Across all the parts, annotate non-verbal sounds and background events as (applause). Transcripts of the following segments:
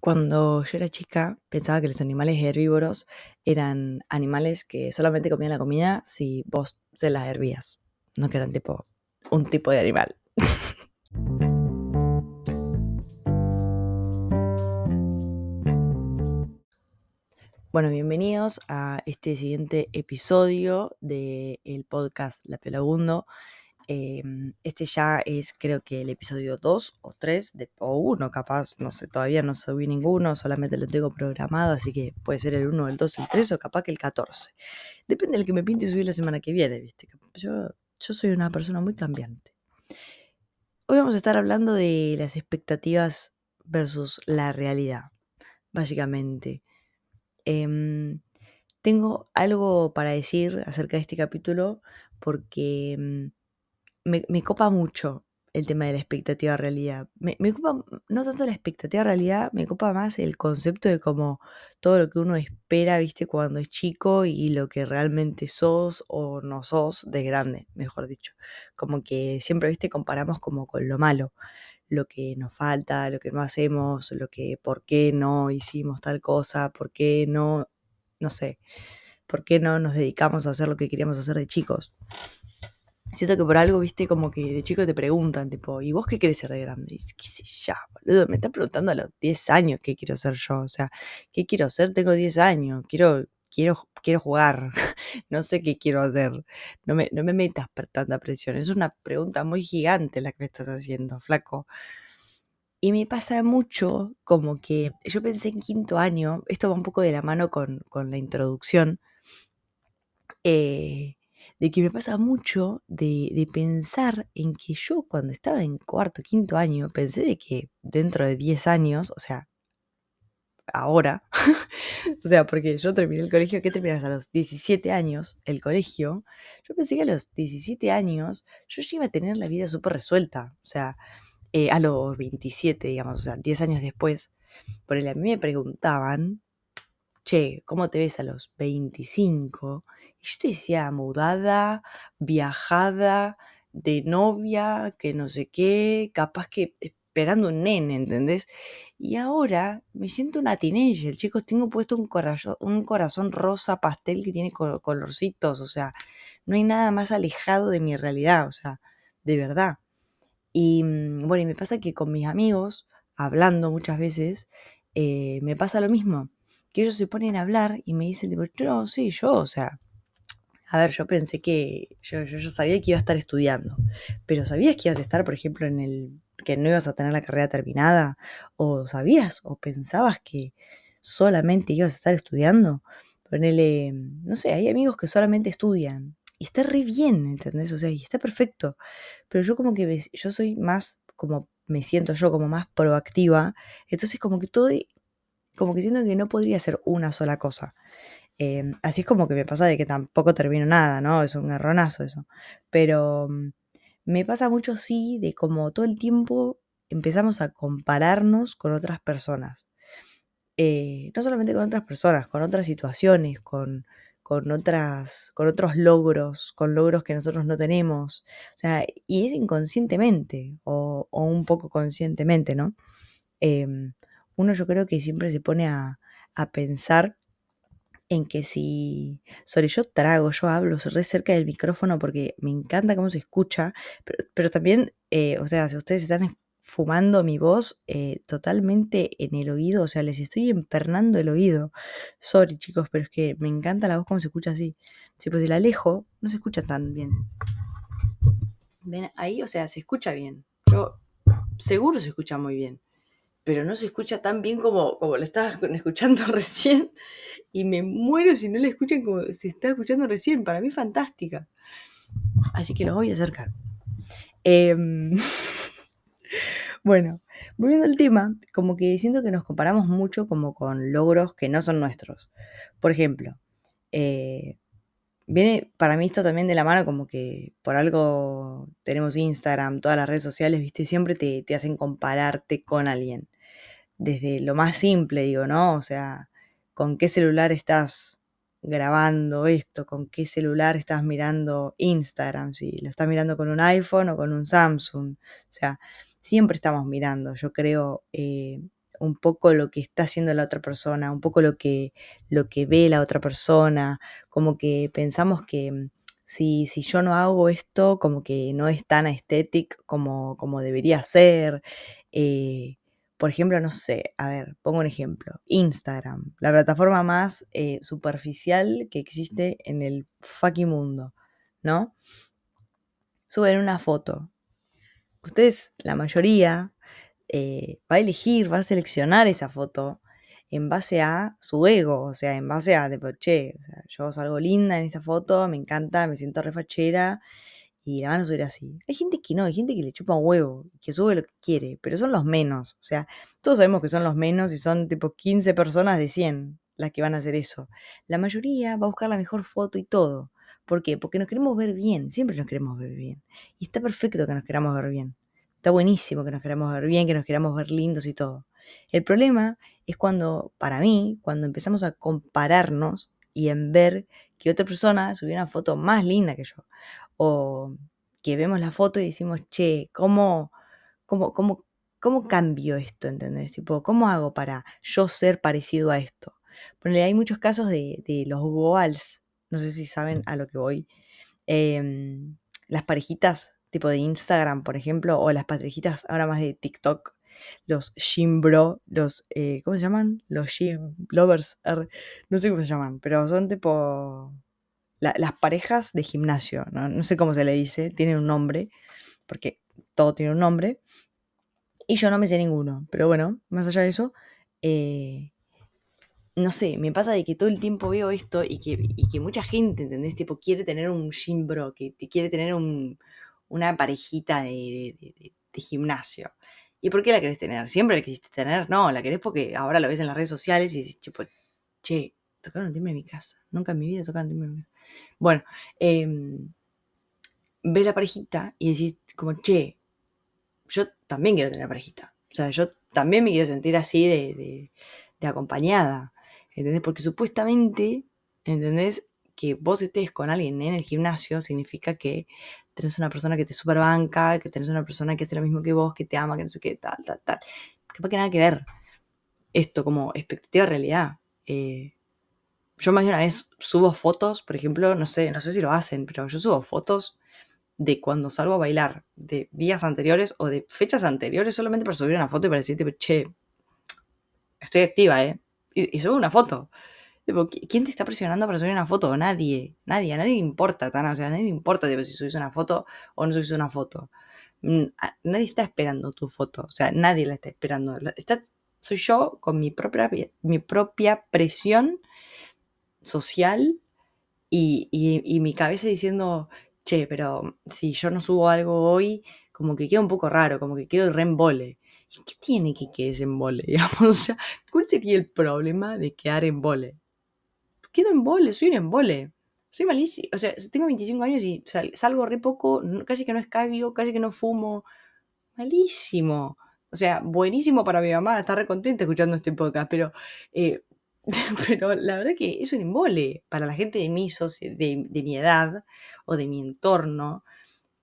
Cuando yo era chica, pensaba que los animales herbívoros eran animales que solamente comían la comida si vos se las hervías. No que eran tipo un tipo de animal. (laughs) Bueno, bienvenidos a este siguiente episodio del podcast La Pelagundo. Em, este ya es creo que el episodio 2 o 3 de, o 1 capaz, no sé, todavía no subí ninguno, solamente lo tengo programado, así que puede ser el 1, el 2, el 3 o capaz que el 14. Depende del que me pinte subir la semana que viene, ¿viste? Yo, yo soy una persona muy cambiante. Hoy vamos a estar hablando de las expectativas versus la realidad, básicamente. Em, tengo algo para decir acerca de este capítulo porque em, me, copa mucho el tema de la expectativa realidad. Me, me, copa no tanto la expectativa realidad, me copa más el concepto de como todo lo que uno espera, viste, cuando es chico y lo que realmente sos o no sos de grande, mejor dicho. Como que siempre, viste, comparamos como con lo malo, lo que nos falta, lo que no hacemos, lo que, por qué no hicimos tal cosa, por qué no, no sé, por qué no nos dedicamos a hacer lo que queríamos hacer de chicos. Siento que por algo, viste, como que de chico te preguntan, tipo, ¿y vos qué querés ser de grande? Y, ¿Qué sé yo, boludo? Me están preguntando a los 10 años qué quiero ser yo. O sea, ¿qué quiero ser? Tengo 10 años. Quiero, quiero, quiero jugar. (laughs) no sé qué quiero hacer. No me, no me metas por tanta presión. Es una pregunta muy gigante la que me estás haciendo, flaco. Y me pasa mucho como que yo pensé en quinto año, esto va un poco de la mano con, con la introducción. Eh, de que me pasa mucho de, pensar en que yo cuando estaba en cuarto, quinto año, pensé de que dentro de 10 años, o sea, ahora, (laughs) o sea, porque yo terminé el colegio, ¿qué terminas a los 17 años? El colegio, yo pensé que a los 17 años yo ya iba a tener la vida súper resuelta, o sea, eh, a los 27, digamos, o sea, 10 años después, por el a mí me preguntaban, che, ¿cómo te ves a los 25? Yo te decía, mudada, viajada, de novia, que no sé qué, capaz que esperando un nene, ¿entendés? Y ahora me siento una teenager, chicos, tengo puesto un corazón, un corazón rosa pastel que tiene colorcitos, o sea, no hay nada más alejado de mi realidad, o sea, de verdad. Y mm, bueno, y me pasa que con mis amigos, hablando muchas veces, eh, me pasa lo mismo, que ellos se ponen a hablar y me dicen, no, sí, yo, o sea, a ver, yo pensé que yo, yo, sabía que iba a estar estudiando, pero ¿sabías que ibas a estar, por ejemplo, en el que no ibas a tener la carrera terminada? ¿O sabías o pensabas que solamente ibas a estar estudiando? Ponele, no sé, hay amigos que solamente estudian y está re bien, ¿entendés? O sea, y está perfecto, pero yo como que yo soy más, como me siento yo como más proactiva, entonces como que todo, como que siento que no podría ser una sola cosa. Em, así es como que me pasa de que tampoco termino nada, ¿no? Es un erronazo eso. Pero mm, me pasa mucho sí de como todo el tiempo empezamos a compararnos con otras personas. Eh, no solamente con otras personas, con otras situaciones, con, con, otras, con otros logros, con logros que nosotros no tenemos. O sea, y es inconscientemente o, un poco conscientemente, ¿no? Em, uno yo creo que siempre se pone a, a pensar en que si, sobre yo trago, yo hablo re cerca del micrófono porque me encanta cómo se escucha, pero, también, eh, o sea, si ustedes están fumando mi voz eh, totalmente en el oído, o sea, les estoy empernando el oído. Sorry chicos, pero es que me encanta la voz como se escucha así. Si pues si la alejo, no se escucha tan bien. Ven ahí, o sea, se escucha bien. Yo seguro se escucha muy bien pero no se escucha tan bien como, como lo estaba (laughs) escuchando (laughs) recién. Y me muero si no la escuchan como se está escuchando recién. Para mí fantástica. Así que los voy a acercar. Em, (laughs) bueno, volviendo al tema, como que siento que nos comparamos mucho como con logros que no son nuestros. Por ejemplo, eh, viene para mí esto también de la mano como que por algo tenemos Instagram, todas las redes sociales, viste, siempre te, te hacen compararte con alguien desde lo más simple, digo, ¿no? O sea, ¿con qué celular estás grabando esto? ¿Con qué celular estás mirando Instagram? Si lo estás mirando con un iPhone o con un Samsung. O sea, siempre estamos mirando, yo creo, eh, un poco lo que está haciendo la otra persona, un poco lo que, lo que ve la otra persona, como que pensamos que mm, si, si yo no hago esto, como que no es tan estético como, como debería ser. Eh, por ejemplo, no sé, a ver, pongo un ejemplo. Instagram, la plataforma más eh, superficial que existe en el fucking mundo, ¿no? Suben una foto. Ustedes, la mayoría, eh, va a elegir, va a seleccionar esa foto en base a su ego, o sea, en base a, de, che, o sea, yo salgo linda en esta foto, me encanta, me siento refachera y la van a subir así. Hay gente que no, hay gente que le chupa un huevo, que sube lo que quiere, pero son los menos, o sea, todos sabemos que son los menos y son tipo 15 personas de 100 las que van a hacer eso. La mayoría va a buscar la mejor foto y todo. ¿Por qué? Porque nos queremos ver bien, siempre nos queremos ver bien. Y está perfecto que nos queramos ver bien. Está buenísimo que nos queramos ver bien, que nos queramos ver lindos y todo. El problema es cuando, para mí, cuando empezamos a compararnos y en ver que otra persona subió una foto más linda que yo. O que vemos la foto y decimos, che, ¿cómo, cómo, cómo, cómo cambio esto? ¿Entendés? Tipo, ¿cómo hago para yo ser parecido a esto? Ponele, hay muchos casos de, de los goals, no sé si saben a lo que voy. Em, las parejitas tipo de Instagram, por ejemplo, o las parejitas ahora más de TikTok, los gym bro, los, eh, ¿cómo se llaman? Los gym lovers, no sé cómo se llaman, pero son tipo las parejas de gimnasio, ¿no? sé cómo se le dice, tienen un nombre, porque todo tiene un nombre, y yo no me sé ninguno, pero bueno, más allá de eso, eh, no sé, me pasa de que todo el tiempo veo esto y que, que mucha gente, ¿entendés? Tipo, quiere tener un gym bro, que quiere tener una parejita de, de gimnasio. ¿Y por qué la querés tener? ¿Siempre la quisiste tener? No, la querés porque ahora lo ves en las redes sociales y dices, tipo, che, tocaron un timbre en mi casa. Nunca en mi vida tocaron un timbre en mi casa. Bueno, eh, ves la parejita y decís, como, che, yo también quiero tener parejita. O sea, yo también me quiero sentir así de, de acompañada. ¿Entendés? Porque supuestamente, ¿entendés? Que vos estés con alguien en el gimnasio significa que tenés una persona que te banca, que tenés una persona que hace lo mismo que vos, que te ama, que no sé qué, tal, tal, tal. Capaz que nada que ver esto como expectativa realidad. Eh, yo más de una vez subo fotos, por ejemplo, no sé, no sé si lo hacen, pero yo subo fotos de cuando salgo a bailar, de días anteriores o de fechas anteriores, solamente para subir una foto y para decirte, che, estoy activa, ¿eh? Y subo una foto. ¿Quién te está presionando para subir una foto? Nadie, nadie, a nadie le importa, Tana, o sea, a nadie le importa si subís una foto o no subís una foto. Mm, nadie está esperando tu foto, o sea, nadie la está esperando. soy yo con mi propia, mi propia presión social y, y, mi cabeza diciendo, che, pero si yo no subo algo hoy, como que queda un poco raro, como que quedo re embole. ¿Y qué tiene que quedar en vole? (laughs) Digamos? O sea, ¿cuál sería el problema de quedar en vole? Quedo en vole, soy un embole. Soy malísimo. O sea, tengo 25 años y salgo re poco, casi que no escabio, casi que no fumo. Malísimo. O sea, buenísimo para mi mamá, está re contenta escuchando este podcast, pero, eh, (laughs) pero la verdad que es un embole para la gente de mi, de, de mi edad o de mi entorno.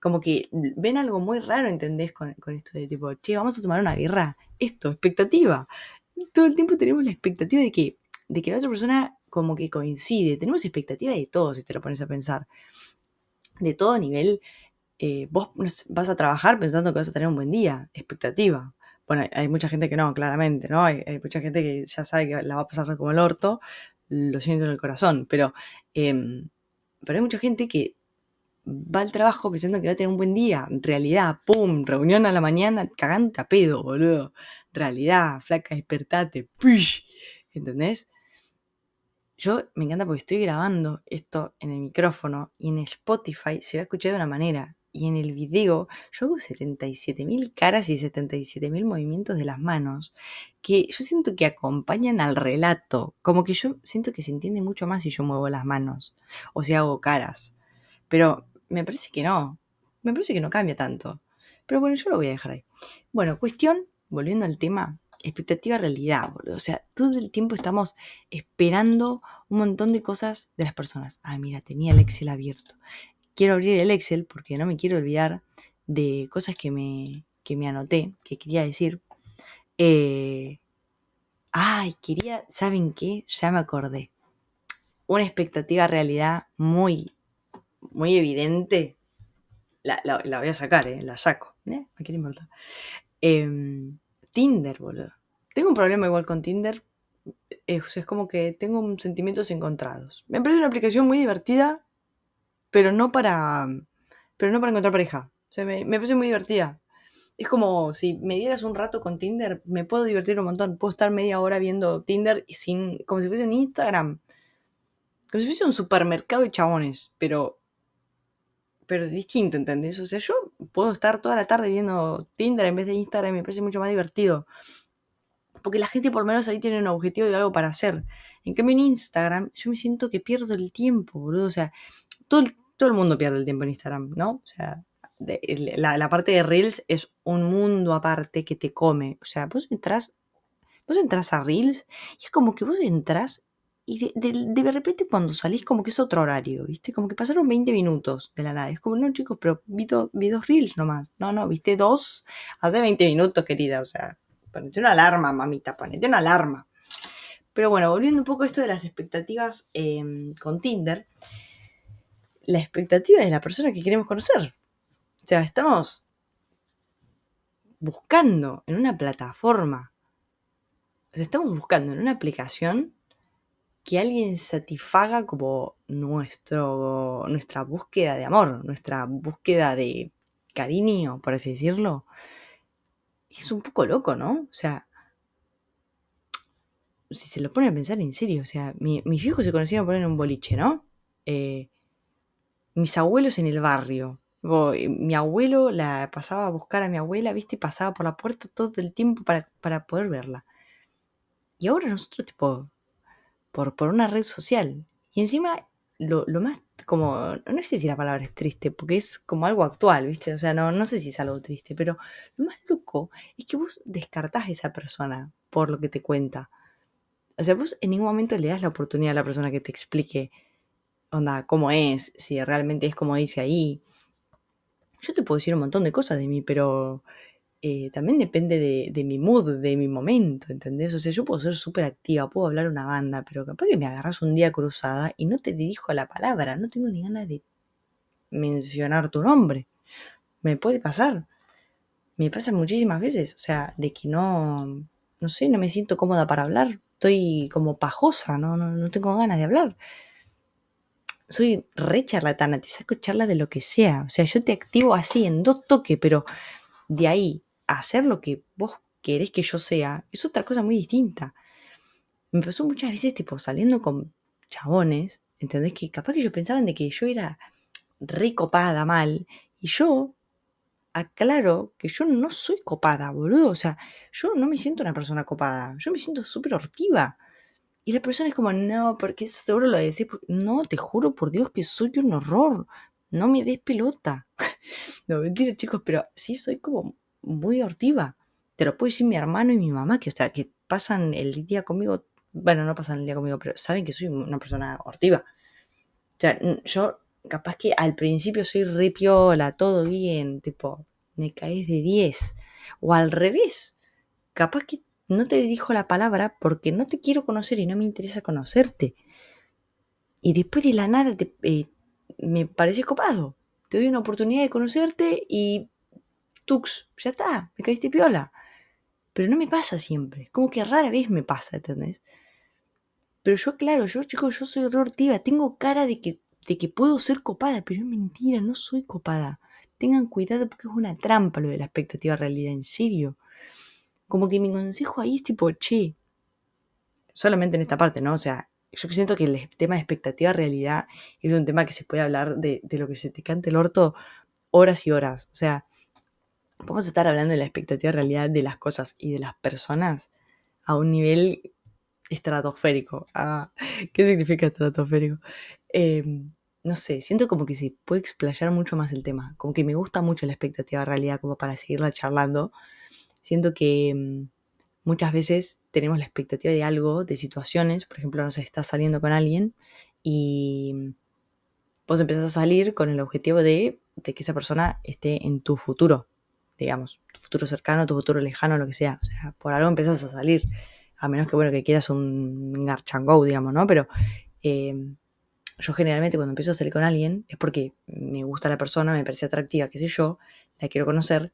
Como que ven algo muy raro, ¿entendés? Con, con esto de tipo, che, vamos a tomar una birra. Esto, expectativa. Todo el tiempo tenemos la expectativa de que, de que la otra persona como que coincide. Tenemos expectativa de todo, si te lo pones a pensar. De todo nivel. Eh, vos vas a trabajar pensando que vas a tener un buen día. Expectativa. Bueno, hay mucha gente que no, claramente, ¿no? Hay, mucha gente que ya sabe que la va a pasar como el orto. Lo siento en el corazón. Pero, em, pero hay mucha gente que va al trabajo pensando que va a tener un buen día. Realidad, pum, reunión a la mañana, cagante a pedo, boludo. Realidad, flaca, despertate, push. ¿Entendés? Yo me encanta porque estoy grabando esto en el micrófono y en Spotify se va a escuchar de una manera. Y en el video yo hago 77.000 caras y 77.000 movimientos de las manos que yo siento que acompañan al relato. Como que yo siento que se entiende mucho más si yo muevo las manos o si hago caras. Pero me parece que no. Me parece que no cambia tanto. Pero bueno, yo lo voy a dejar ahí. Bueno, cuestión, volviendo al tema, expectativa realidad, boludo. O sea, todo el tiempo estamos esperando un montón de cosas de las personas. Ah, mira, tenía el Excel abierto. Quiero abrir el Excel porque no me quiero olvidar de cosas que me, que me anoté, que quería decir. Eh, Ay, quería, ¿saben qué? Ya me acordé. Una expectativa realidad muy, muy evidente. La, voy a sacar, ¿eh? La saco. ¿eh? ¿A quién importa? Em, Tinder, boludo. Tengo un problema igual con Tinder. Es, es como que tengo sentimientos encontrados. Me parece una aplicación muy divertida, pero no para, pero no para encontrar pareja. O sea, me, me parece muy divertida es como si me dieras un rato con Tinder, me puedo divertir un montón. Puedo estar media hora viendo Tinder y sin, como si fuese un Instagram. Como si fuese un supermercado de chabones, pero, pero distinto, ¿entendés? O sea, yo puedo estar toda la tarde viendo Tinder en vez de Instagram me parece mucho más divertido. Porque la gente por lo menos ahí tiene un objetivo de algo para hacer. En cambio en Instagram yo me siento que pierdo el tiempo, boludo. O sea, todo todo el mundo pierde el tiempo en Instagram, ¿no? O sea, la, parte de Reels es un mundo aparte que te come. O sea, vos entras, vos entras a Reels y es como que vos entras y de, repente cuando salís como que es otro horario, ¿viste? Como que pasaron 20 minutos de la nada. Es como, no chicos, pero vi, vi dos Reels nomás. No, no, viste dos hace 20 minutos, querida. O sea, ponete una alarma, mamita, ponete una alarma. Pero bueno, volviendo un poco a esto de las expectativas em, con Tinder, la expectativa de la persona que queremos conocer. O sea, estamos buscando en una plataforma, o sea, estamos buscando en una aplicación que alguien satisfaga como nuestro, nuestra búsqueda de amor, nuestra búsqueda de cariño, por así decirlo. Es un poco loco, ¿no? O sea, si se lo pone a pensar en serio, o sea, mis hijos se conocieron por en un boliche, ¿no? Eh, mis abuelos en el barrio, mi abuelo la pasaba a buscar a mi abuela, ¿viste? Pasaba por la puerta todo el tiempo para, poder verla. Y ahora nosotros, tipo, por, por una red social. Y encima, lo, más como, no sé si la palabra es triste, porque es como algo actual, ¿viste? O sea, no, no sé si es algo triste, pero lo más loco es que vos descartás a esa persona por lo que te cuenta. O sea, vos en ningún momento le das la oportunidad a la persona que te explique, onda, cómo es, si realmente es como dice ahí. Yo te puedo decir un montón de cosas de mí, pero eh, también depende de, mi mood, de mi momento, ¿entendés? O sea, yo puedo ser súper activa, puedo hablar una banda, pero capaz que me agarras un día cruzada y no te dirijo la palabra, no tengo ni ganas de mencionar tu nombre. Me puede pasar. Me pasa muchísimas veces, o sea, de que no, no sé, no me siento cómoda para hablar. Estoy como pajosa, no, no, no tengo ganas de hablar soy re charlatana, te saco charla de lo que sea. O sea, yo te activo así en dos toques, pero de ahí hacer lo que vos querés que yo sea, es otra cosa muy distinta. Me pasó muchas veces, tipo, saliendo con chabones, ¿entendés? Que capaz que ellos pensaban de que yo era re copada mal, y yo aclaro que yo no soy copada, boludo. O sea, yo no me siento una persona copada, yo me siento súper hortiva. Y la persona es como, no, porque seguro lo decís. No, te juro por Dios que soy un horror. No me des pelota. (laughs) no, mentira, chicos, pero sí soy como muy hortiva. Te lo puedo decir mi hermano y mi mamá, que, o sea, que pasan el día conmigo. Bueno, no pasan el día conmigo, pero saben que soy una persona hortiva. O sea, yo capaz que al principio soy ripiola, todo bien, tipo, me caes de 10. O al revés, capaz que no te dirijo la palabra porque no te quiero conocer y no me interesa conocerte. Y después de la nada eh, me parece copado. Te doy una oportunidad de conocerte y tux, ya está, me caíste piola. Pero no me pasa siempre. Como que rara vez me pasa, ¿entendés? Pero yo, claro, yo, chicos, yo soy hortiva. Tengo cara de que, de que puedo ser copada, pero es mentira, no soy copada. Tengan cuidado porque es una trampa lo de la expectativa realidad, en serio. Como que mi consejo ahí es tipo, che, solamente en esta parte, ¿no? O sea, yo siento que el tema de expectativa realidad es un tema que se puede hablar de, lo que se te cante el orto horas y horas. O sea, a estar hablando de la expectativa realidad de las cosas y de las personas a un nivel estratosférico. Ah, (laughs) ¿Qué significa estratosférico? Em, no sé, siento como que se puede explayar mucho más el tema. Como que me gusta mucho la expectativa realidad como para seguirla charlando. Siento que mm, muchas veces tenemos la expectativa de algo, de situaciones, por ejemplo, no sé, estás saliendo con alguien y vos empezás a salir con el objetivo de, que esa persona esté en tu futuro, digamos, tu futuro cercano, tu futuro lejano, lo que sea. O sea, por algo empezás a salir. a menos que, bueno, que quieras un garchango, digamos, ¿no? Pero em, yo generalmente cuando empiezo a salir con alguien es porque me gusta la persona, me parece atractiva, qué sé yo, la quiero conocer.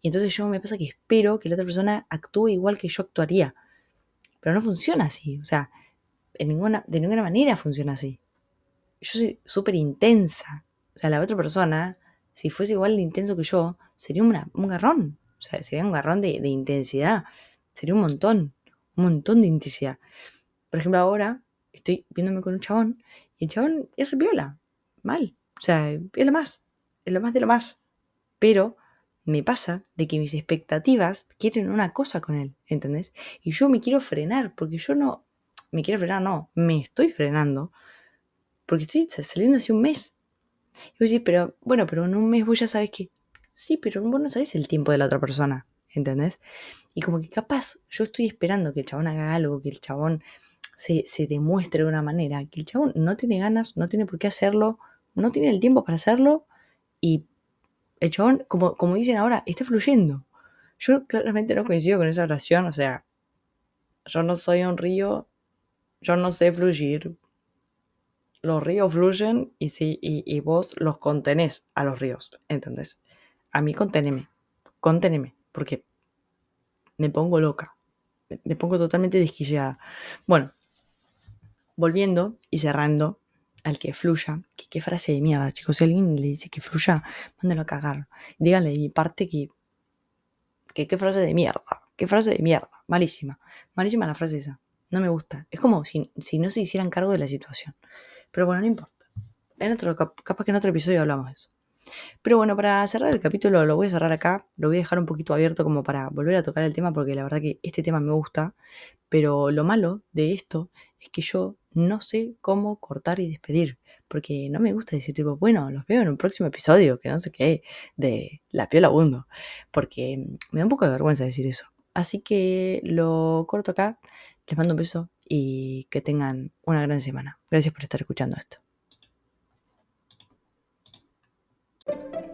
Y entonces yo me pasa que espero que la otra persona actúe igual que yo actuaría. Pero no funciona así. O sea, en ninguna, de ninguna manera funciona así. Yo soy súper intensa. O sea, la otra persona, si fuese igual de intenso que yo, sería un garrón. O sea, sería un garrón de, intensidad. Sería un montón. Un montón de intensidad. Por ejemplo, ahora estoy viéndome con un chabón y el chabón es viola. Mal. O sea, es lo más. Es lo más de lo más. Pero me pasa de que mis expectativas quieren una cosa con él, ¿entendés? Y yo me quiero frenar, porque yo no, me quiero frenar, no, me estoy frenando, porque estoy saliendo hace un mes. Y vos decís, pero bueno, pero en un mes vos ya sabes que, sí, pero vos no sabés el tiempo de la otra persona, ¿entendés? Y como que capaz yo estoy esperando que el chabón haga algo, que el chabón se, se demuestre de una manera, que el chabón no tiene ganas, no tiene por qué hacerlo, no tiene el tiempo para hacerlo y el chabón, como, como dicen ahora, está fluyendo. Yo claramente no coincido con esa oración, o sea, yo no soy un río, yo no sé fluir. Los ríos fluyen y, si, y, vos los contenés a los ríos, ¿entendés? A mí conteneme, conteneme, porque me pongo loca, me pongo totalmente desquiciada. Bueno, volviendo y cerrando, al que fluya. ¿Qué, frase de mierda, chicos. Si alguien le dice que fluya, mándalo a cagar. Díganle de mi parte que, que qué frase de mierda. Qué frase de mierda. Malísima. Malísima la frase esa. No me gusta. Es como si, si no se hicieran cargo de la situación. Pero bueno, no importa. En otro, capaz que en otro episodio hablamos de eso. Pero bueno, para cerrar el capítulo lo voy a cerrar acá, lo voy a dejar un poquito abierto como para volver a tocar el tema porque la verdad que este tema me gusta, pero lo malo de esto es que yo no sé cómo cortar y despedir, porque no me gusta decir tipo, bueno, los veo en un próximo episodio, que no sé qué, de La Piola Bundo, porque me da un poco de vergüenza decir eso. Así que lo corto acá, les mando un beso y que tengan una gran semana. Gracias por estar escuchando esto. Thank you.